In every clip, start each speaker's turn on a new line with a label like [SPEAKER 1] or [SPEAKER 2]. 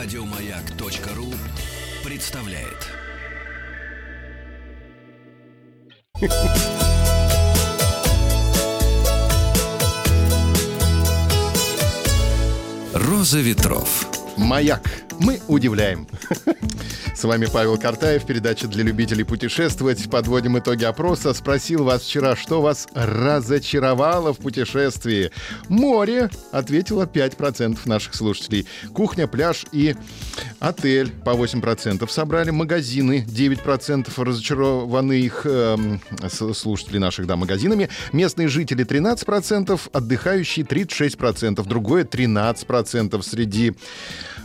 [SPEAKER 1] Радиомаяк.ру представляет. Роза ветров.
[SPEAKER 2] Маяк. Мы удивляем. С вами Павел Картаев, передача для любителей путешествовать. Подводим итоги опроса. Спросил вас вчера, что вас разочаровало в путешествии. Море, ответило 5% наших слушателей. Кухня, пляж и отель по 8% собрали. Магазины 9% разочарованы их э, слушатели наших, да, магазинами. Местные жители 13%, отдыхающие 36%. Другое 13% среди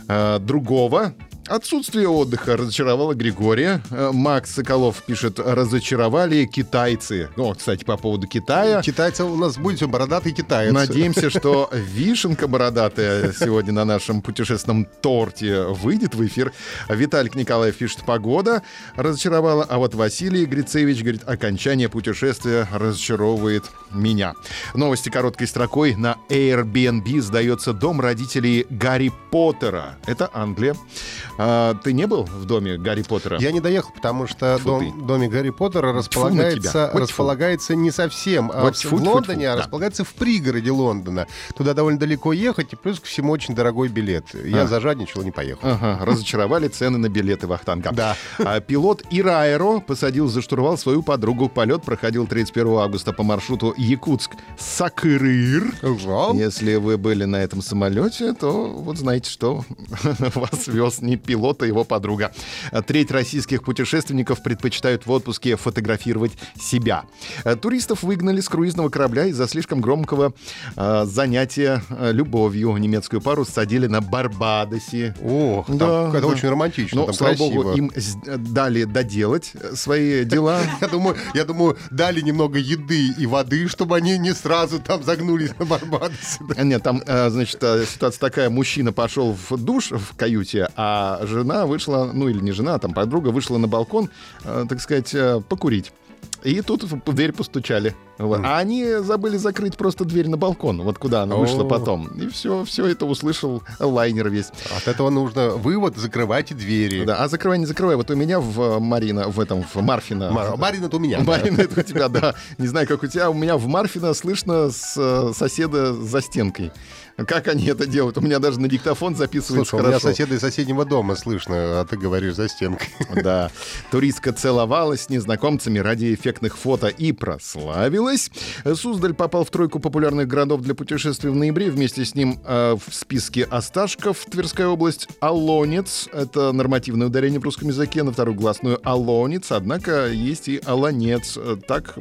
[SPEAKER 2] э, другого Отсутствие отдыха разочаровало Григория. Э, Макс Соколов пишет, разочаровали китайцы. Ну, кстати, по поводу Китая.
[SPEAKER 3] Китайцы у нас будет все бородатый китаец.
[SPEAKER 2] Надеемся, что вишенка бородатая сегодня на нашем путешественном торте выйдет в эфир. Виталик Николаев пишет, погода разочаровала, а вот Василий Грицевич говорит, окончание путешествия разочаровывает меня. Новости короткой строкой. На Airbnb сдается дом родителей Гарри Поттера. Это Англия. А, ты не был в доме Гарри Поттера?
[SPEAKER 3] Я не доехал, потому что
[SPEAKER 2] Тьфу
[SPEAKER 3] дом, домик Гарри Поттера располагается,
[SPEAKER 2] тьфу.
[SPEAKER 3] располагается не совсем а
[SPEAKER 2] Вот
[SPEAKER 3] в,
[SPEAKER 2] тьфу,
[SPEAKER 3] в Лондоне, а
[SPEAKER 2] да.
[SPEAKER 3] располагается в пригороде Лондона. Туда довольно далеко ехать, и плюс ко всему очень дорогой билет. Я
[SPEAKER 2] А.
[SPEAKER 3] зажадничал и не поехал.
[SPEAKER 2] Ага, разочаровали цены на билеты Вахтанга.
[SPEAKER 3] Да.
[SPEAKER 2] А, пилот Ираэро посадил за штурвал свою подругу. Полет проходил 31 августа по маршруту Якутск-Сакырыр. Если вы были на этом самолете, то вот знаете, что вас вез не пилот, а его подруга. А Треть российских путешественников предпочитают в отпуске фотографировать себя. А Туристов выгнали с круизного корабля из-за слишком громкого а, занятия а, любовью. Немецкую пару садили на Барбадосе.
[SPEAKER 3] Ох, там
[SPEAKER 2] Да,
[SPEAKER 3] это
[SPEAKER 2] да.
[SPEAKER 3] очень романтично,
[SPEAKER 2] Но,
[SPEAKER 3] там
[SPEAKER 2] слава
[SPEAKER 3] красиво.
[SPEAKER 2] богу, им дали доделать э, свои дела.
[SPEAKER 3] Я думаю, я думаю, дали немного еды и воды, чтобы они не сразу там загнулись на Барбадосе.
[SPEAKER 2] Нет, там, э, значит, э, ситуация такая, мужчина пошел в душ в каюте, а жена вышла, ну или не жена, а там подруга вышла на балкон, э, так сказать, э, покурить. И тут в дверь постучали. Вот. А они забыли закрыть просто дверь на балкон, вот куда она вышла
[SPEAKER 3] О.
[SPEAKER 2] потом. И все, все это услышал лайнер весь.
[SPEAKER 3] От этого нужно вывод, закрывайте двери.
[SPEAKER 2] Да, а закрывай, не закрывай. Вот у меня в э, Марина, в этом, в Марфина.
[SPEAKER 3] Мар- Марин, это у меня.
[SPEAKER 2] Марина, это у тебя, да. Не знаю, как у тебя. У меня в Марфино слышно с э, соседа за стенкой. Как они это делают? У меня даже на диктофон записывается
[SPEAKER 3] Слушай, у меня
[SPEAKER 2] хорошо.
[SPEAKER 3] соседа из соседнего дома слышно, а ты говоришь за стенкой.
[SPEAKER 2] Да. Туристка целовалась с незнакомцами ради эффектных фото и прославилась. Суздаль попал в тройку популярных городов для путешествий в ноябре. Вместе с ним э, в списке Осташков, Тверская область, Алонец. Это нормативное ударение в русском языке на вторую гласную Алонец. Однако есть и Аланец. Э, Так,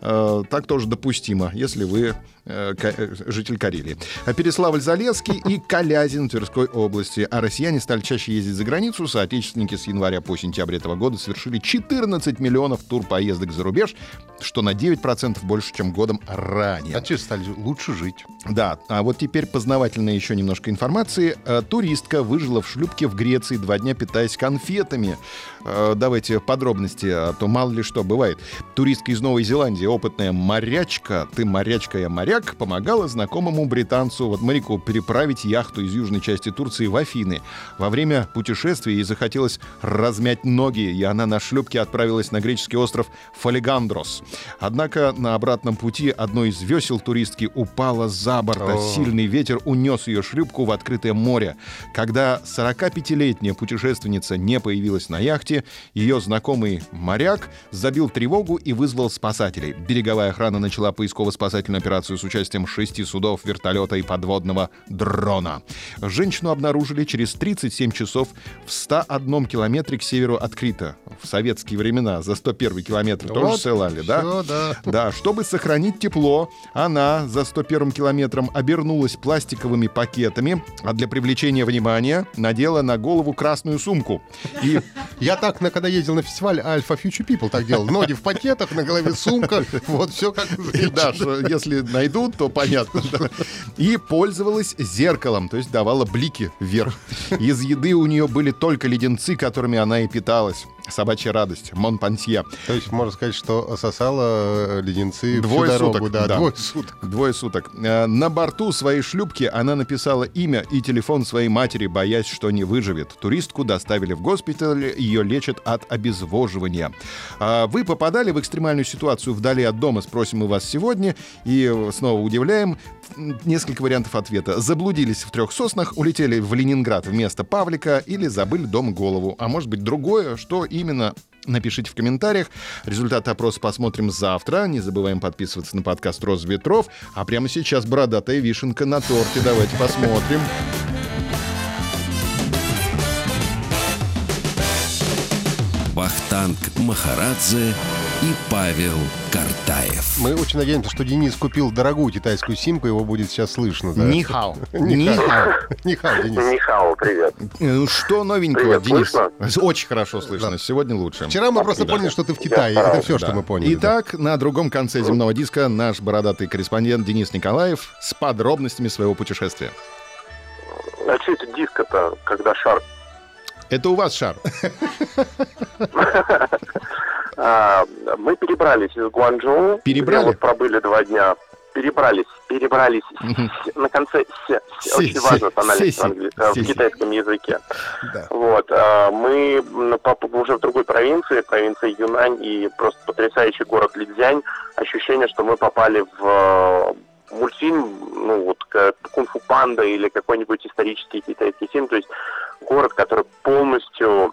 [SPEAKER 2] э, так тоже допустимо, если вы житель Карелии. А Переславль-Залесский и Калязин Тверской области. А россияне стали чаще ездить за границу. Соотечественники с января по сентябрь этого года совершили 14 миллионов тур-поездок за рубеж, что на 9% больше, чем годом ранее.
[SPEAKER 3] А че стали лучше жить?
[SPEAKER 2] Да, а вот теперь познавательная еще немножко информации. Э, Туристка выжила в шлюпке в Греции, два дня питаясь конфетами. Э, Давайте подробности, а то мало ли что бывает. Туристка из Новой Зеландии, опытная морячка, ты морячка, я моряк, помогала знакомому британцу, вот моряку, переправить яхту из южной части Турции в Афины. Во время путешествия ей захотелось размять ноги, и она на шлюпке отправилась на греческий остров Фолигандрос. Однако на обратном пути одно из весел туристки упало за борт, а сильный ветер унес ее шлюпку в открытое море. Когда 45-летняя путешественница не появилась на яхте, ее знакомый моряк забил тревогу и вызвал спасателей. Береговая охрана начала поисково-спасательную операцию с участием шести судов, вертолета и подводного дрона. Женщину обнаружили через 37 часов в 101 километре к северу от Крита. В советские времена за 101 километр тоже
[SPEAKER 3] Вот,
[SPEAKER 2] ссылали, да?
[SPEAKER 3] да.
[SPEAKER 2] Да, чтобы сохранить тепло, она за 101 километром обернулась пластиковыми пакетами, а для привлечения внимания надела на голову красную сумку. И
[SPEAKER 3] Я так, на, когда ездил на фестиваль Альфа Future People, так делал. Ноги в пакетах, на голове сумка. Вот все как
[SPEAKER 2] И да, что если найдут, то понятно. да. И пользовалась зеркалом, то есть давала блики вверх. Из еды у нее были только леденцы, которыми она и питалась. Собачья радость, Монпансье.
[SPEAKER 3] То есть можно сказать, что сосала э, леденцы
[SPEAKER 2] Двое
[SPEAKER 3] всю дорогу,
[SPEAKER 2] суток,
[SPEAKER 3] да,
[SPEAKER 2] да.
[SPEAKER 3] двое суток.
[SPEAKER 2] Двое суток. Э, На борту своей шлюпки она написала имя и телефон своей матери, боясь, что не выживет. Туристку доставили в госпиталь, ее лечат от обезвоживания. А Вы попадали в экстремальную ситуацию вдали от дома, спросим мы вас сегодня, и снова удивляем. Несколько вариантов ответа. Заблудились в трех соснах, улетели в Ленинград вместо Павлика или забыли дома голову. А может быть другое, что именно Напишите в комментариях. Результаты опроса посмотрим завтра. Не забываем подписываться на подкаст «Роз ветров». А прямо сейчас бородатая вишенка на торте. Давайте посмотрим.
[SPEAKER 1] Вахтанг Махарадзе и Павел Картаев.
[SPEAKER 3] Мы очень надеемся, что Денис купил дорогую китайскую симку, его будет сейчас слышно. Да?
[SPEAKER 2] Нихао.
[SPEAKER 3] Нихао.
[SPEAKER 2] Нихао.
[SPEAKER 3] Нихао, Денис.
[SPEAKER 4] Михаил, привет.
[SPEAKER 2] Э, Что новенького,
[SPEAKER 4] Привет,
[SPEAKER 2] Денис?
[SPEAKER 4] слышно?
[SPEAKER 2] Очень хорошо слышно. Сегодня лучше.
[SPEAKER 3] Вчера мы просто
[SPEAKER 2] Да.
[SPEAKER 3] поняли, что ты в Китае.
[SPEAKER 4] Я
[SPEAKER 3] Это все,
[SPEAKER 2] Да.
[SPEAKER 3] что мы поняли. да.
[SPEAKER 2] Итак, на другом конце земного диска наш бородатый корреспондент Денис Николаев с подробностями своего путешествия.
[SPEAKER 4] А что это диско-то, когда шар?
[SPEAKER 2] Это у вас шар.
[SPEAKER 4] А, мы перебрались из Гуанчжоу.
[SPEAKER 2] Перебрали?
[SPEAKER 4] Вот пробыли два дня. Перебрались, перебрались. С- На конце «с».
[SPEAKER 2] Си-
[SPEAKER 4] Очень
[SPEAKER 2] си-
[SPEAKER 4] важно тональность в, э, в
[SPEAKER 2] си.
[SPEAKER 4] китайском языке.
[SPEAKER 2] Да.
[SPEAKER 4] Вот. а, Мы уже в другой провинции, провинции Юнань, и просто потрясающий город Лидзянь. Ощущение, что мы попали в э, мультфильм, ну вот кунг-фу панда или какой-нибудь исторический китайский фильм. То есть город, который полностью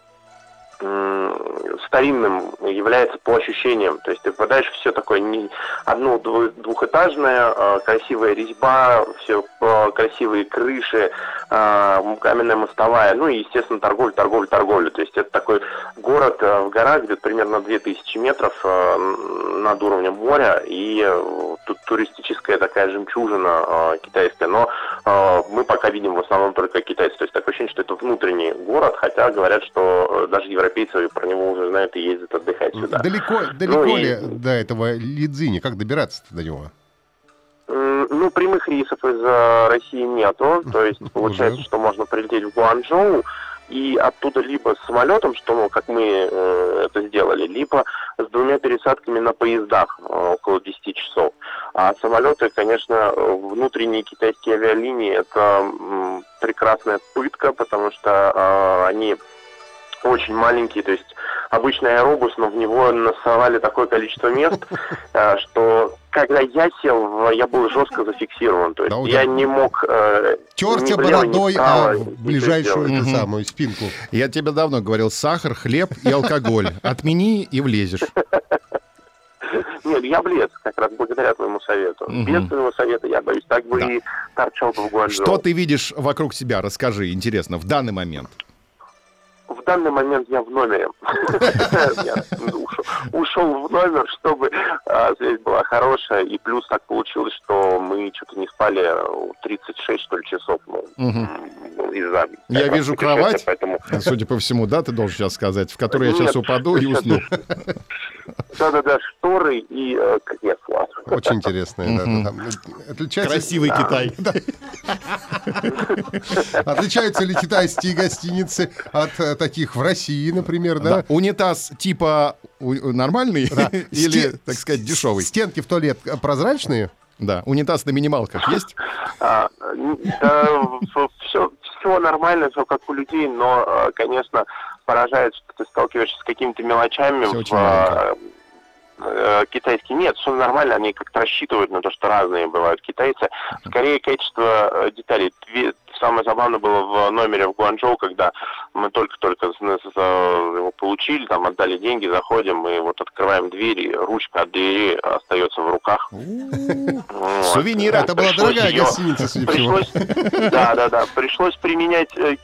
[SPEAKER 4] старинным является по ощущениям. То есть ты попадаешь все такое не одно дву- двухэтажное, э, красивая резьба, все э, красивые крыши, э, каменная мостовая, ну и, естественно, торговля, торговля, торговля. То есть это такой город в горах, где примерно 2000 метров над уровнем моря, и э, туристическая такая жемчужина э, китайская, но э, мы пока видим в основном только китайцев. То есть такое ощущение, что это внутренний город, хотя говорят, что э, даже европейцы про него уже знают и ездят отдыхать сюда.
[SPEAKER 3] Далеко, далеко
[SPEAKER 4] Ну и-
[SPEAKER 3] ли до этого Лидзини? Как добираться до него?
[SPEAKER 4] Ну, прямых рейсов из э, России нету. То есть получается, что можно прилететь в Гуанчжоу и оттуда либо с самолетом, что, ну, как мы э, это сделали, либо с двумя пересадками на поездах э, около 10 часов. А самолеты, конечно, э, внутренние китайские авиалинии это м, прекрасная пытка, потому что э, они очень маленький, то есть обычный аэробус, но в него насовали такое количество мест, э, что когда я сел, в- я был жестко зафиксирован. То есть
[SPEAKER 3] Да,
[SPEAKER 4] я
[SPEAKER 3] так.
[SPEAKER 4] не мог э,
[SPEAKER 3] Терся бородой,
[SPEAKER 4] вправо
[SPEAKER 3] а
[SPEAKER 4] ничего
[SPEAKER 3] в ближайшую эту самую спинку.
[SPEAKER 2] Я тебе давно говорил, сахар, хлеб и алкоголь. Отмени и влезешь.
[SPEAKER 4] Нет, я влез, как раз благодаря твоему совету.
[SPEAKER 2] Мгм.
[SPEAKER 4] Без твоего совета, я боюсь, так бы
[SPEAKER 2] Да.
[SPEAKER 4] и торчал бы в Гуанчжоу.
[SPEAKER 2] Что ты видишь вокруг себя? Расскажи, интересно, в данный момент.
[SPEAKER 4] Данный момент я в номере. Я ушел- в номер, чтобы а, связь была хорошая. И плюс так получилось, что мы что-то не спали а, 36, что ли, часов. ну, из-за
[SPEAKER 2] Я вижу кровать.
[SPEAKER 4] Поэтому,
[SPEAKER 2] Судя по всему, да, ты должен сейчас сказать, в которой я сейчас упаду и усну.
[SPEAKER 4] да-да-да, шторы и э, кресло.
[SPEAKER 3] Очень интересное. да,
[SPEAKER 2] Мгм.
[SPEAKER 3] да, там. Отличается-
[SPEAKER 2] Красивый Китай.
[SPEAKER 3] Отличаются ли китайские гостиницы от э, таких в России, например, да?
[SPEAKER 2] Да. Унитаз типа у- нормальный
[SPEAKER 3] Да.
[SPEAKER 2] или, так сказать, дешевый?
[SPEAKER 3] Стенки в туалет э, прозрачные?
[SPEAKER 2] Да, унитаз на минималках есть?
[SPEAKER 4] А, да, все, все нормально, все как у людей, но, э, конечно, поражает, что ты сталкиваешься с какими-то мелочами в. Э, э, китайский. Нет, все нормально, они как-то рассчитывают на то, что разные бывают китайцы. Скорее, качество э, деталей. Самое забавное было в номере в Гуанчжоу, когда мы только-только с- его получили, там отдали деньги, заходим, и вот открываем дверь, и ручка от двери остается в руках. Вот.
[SPEAKER 2] Сувениры.
[SPEAKER 3] Это была дорогая
[SPEAKER 4] её-
[SPEAKER 3] гостиница, судя.
[SPEAKER 4] Пришлось, да, да, да. Пришлось применять э,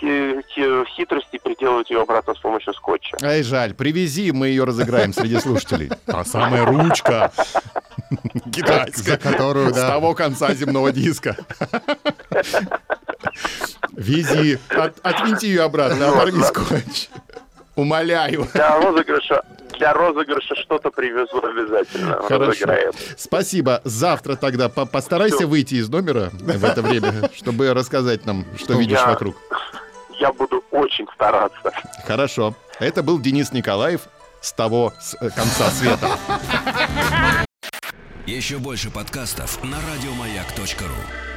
[SPEAKER 4] хитрости и приделывать ее обратно с помощью скотча.
[SPEAKER 2] Ай, жаль, привези, мы ее разыграем среди слушателей. Та самая ручка. Китайская.
[SPEAKER 3] За которую,
[SPEAKER 2] С
[SPEAKER 3] да.
[SPEAKER 2] того конца земного диска. Вези. От- отвинти ее обратно, оторви скотч. Умоляю.
[SPEAKER 4] Для розыгрыша, для розыгрыша что-то привезу обязательно.
[SPEAKER 2] Хорошо.
[SPEAKER 4] Разыграем.
[SPEAKER 2] Спасибо. Завтра тогда по- постарайся
[SPEAKER 4] Всё.
[SPEAKER 2] выйти из номера в это время, чтобы рассказать нам, что видишь
[SPEAKER 4] Я-
[SPEAKER 2] вокруг.
[SPEAKER 4] Я буду очень стараться.
[SPEAKER 2] Хорошо. Это был Денис Николаев с того с, э, конца света.
[SPEAKER 1] Еще больше подкастов на радиомаяк.ру.